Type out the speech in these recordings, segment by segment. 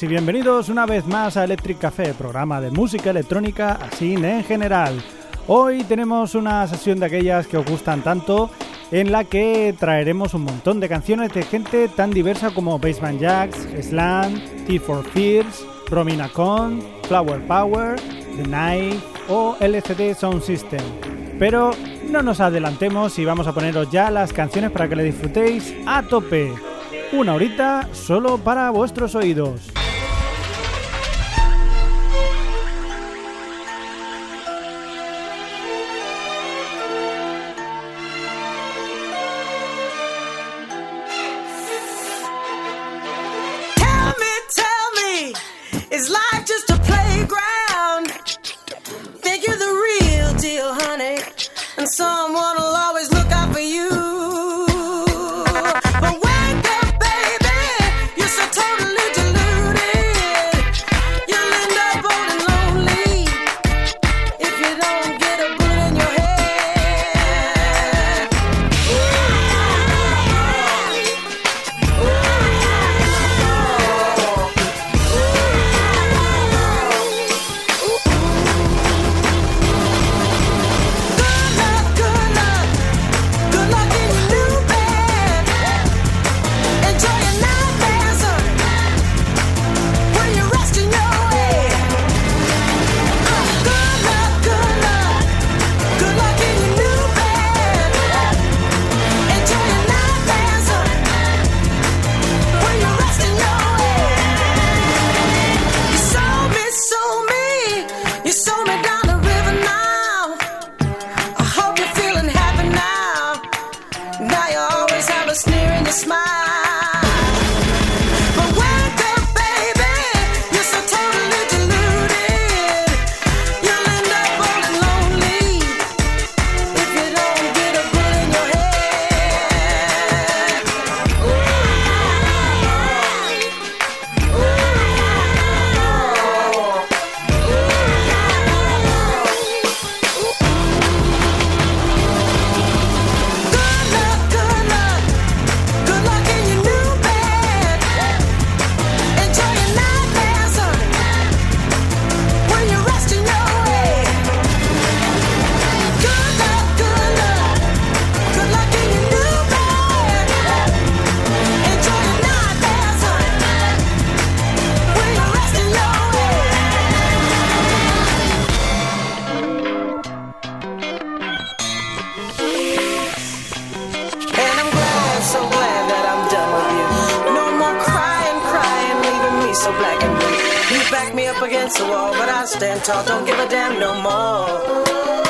Y bienvenidos una vez más a Electric Café, programa de música electrónica así en general. Hoy tenemos una sesión de aquellas que os gustan tanto, en la que traeremos un montón de canciones de gente tan diversa como Baseman Jacks, Slam, T for Fears, Romina Con, Flower Power, The Night o LCD Sound System. Pero no nos adelantemos y vamos a poneros ya las canciones para que le disfrutéis a tope. Una horita solo para vuestros oídos. so black and blue. You back me up against the wall, but I stand tall. Don't give a damn no more.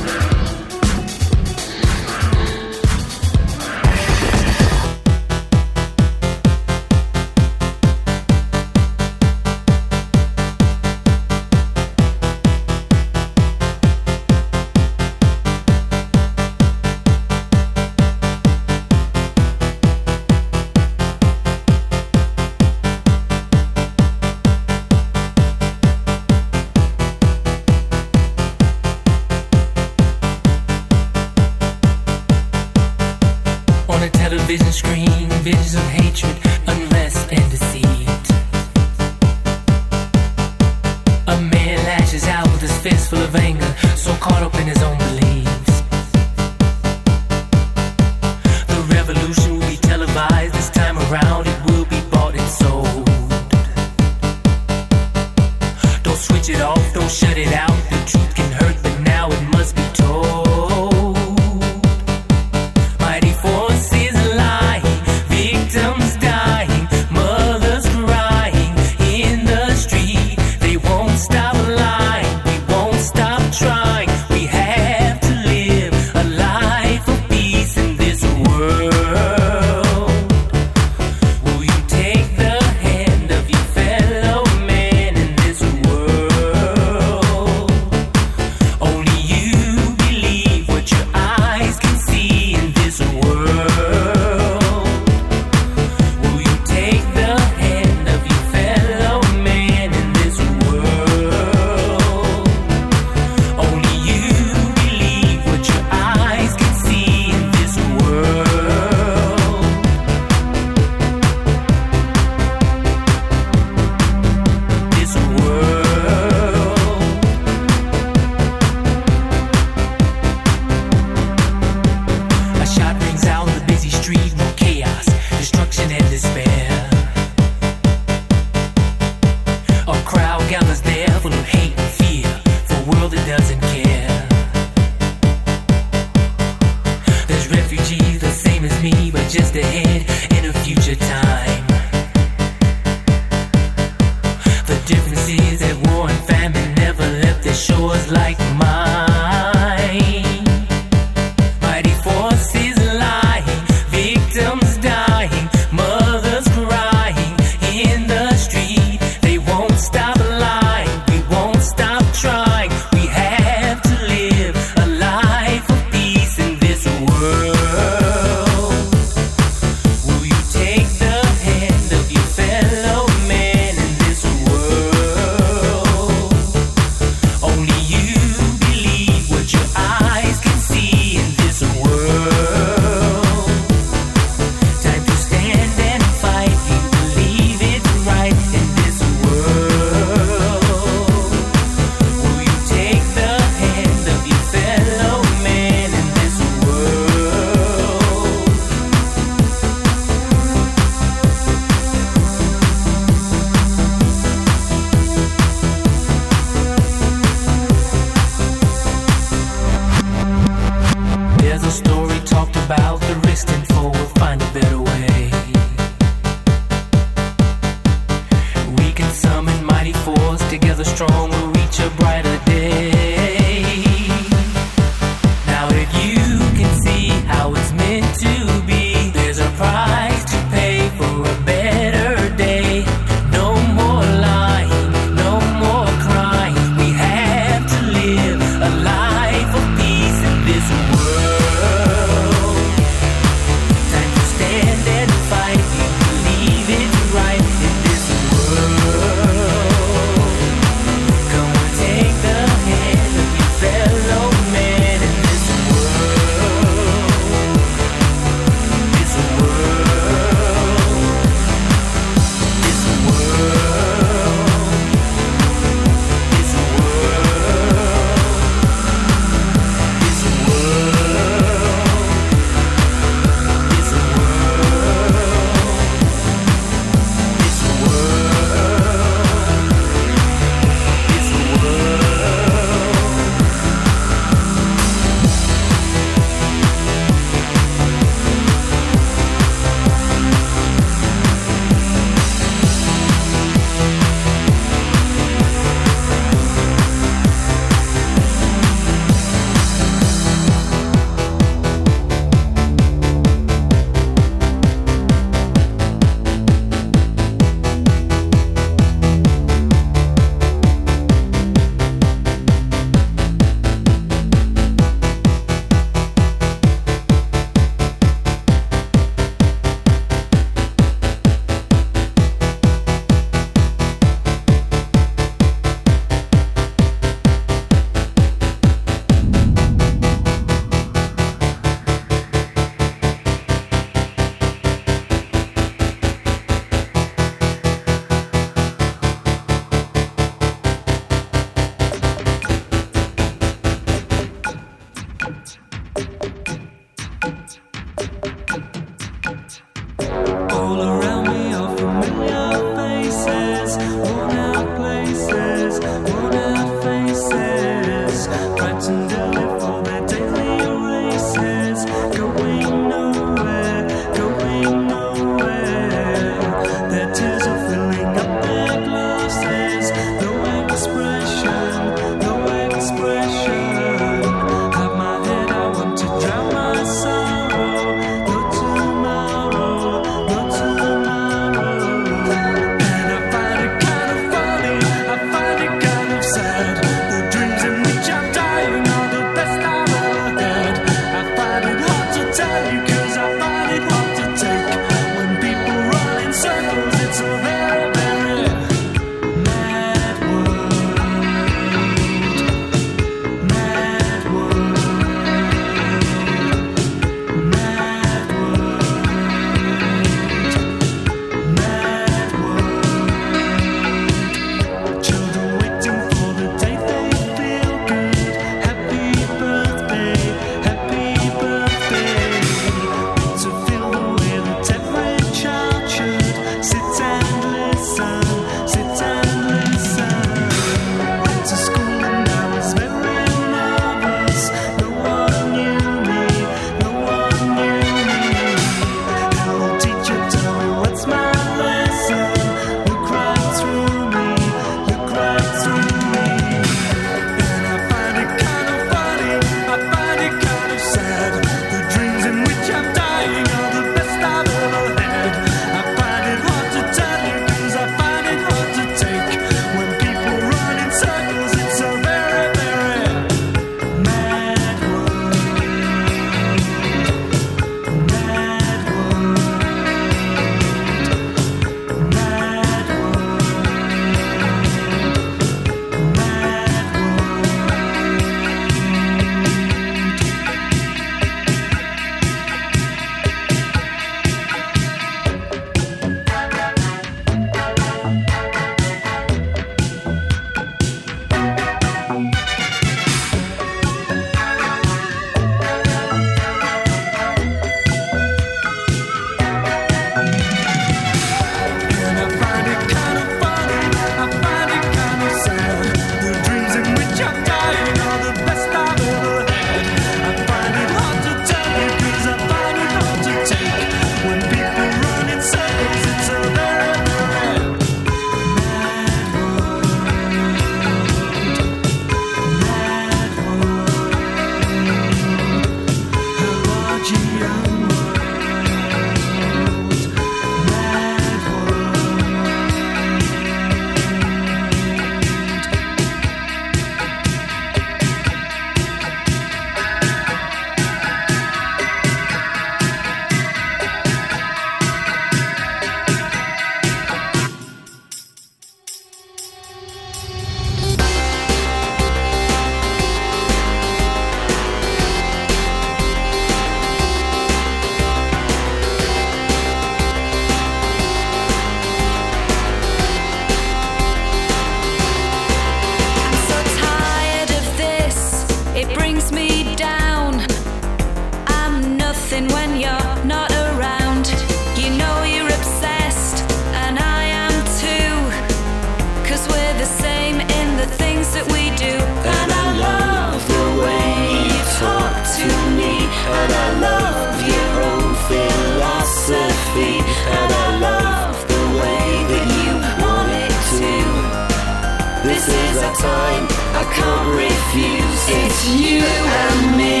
time. I can't refuse. It's you and me.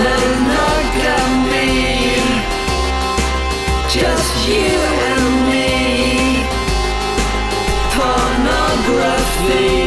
Monogamy. Just you and me. Pornography.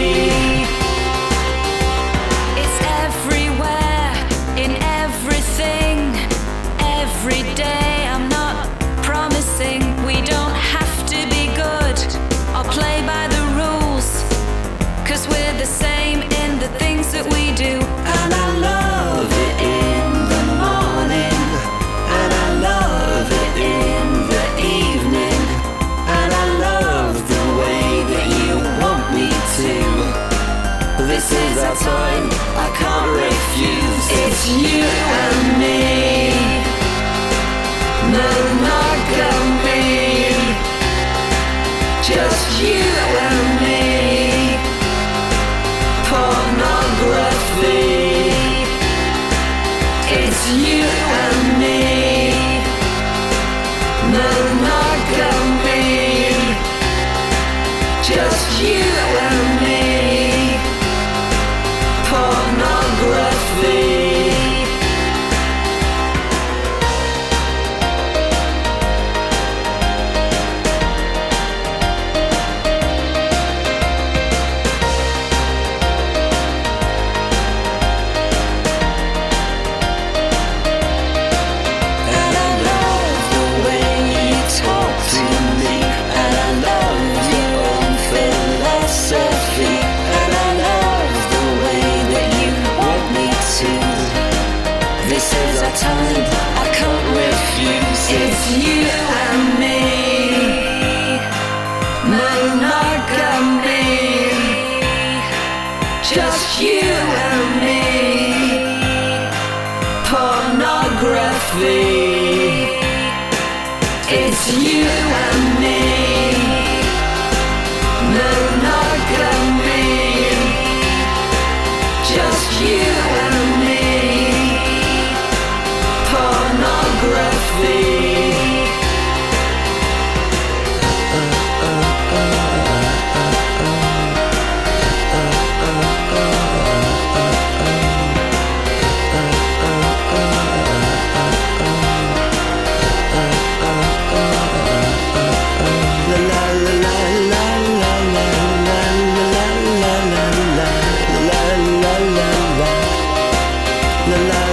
la la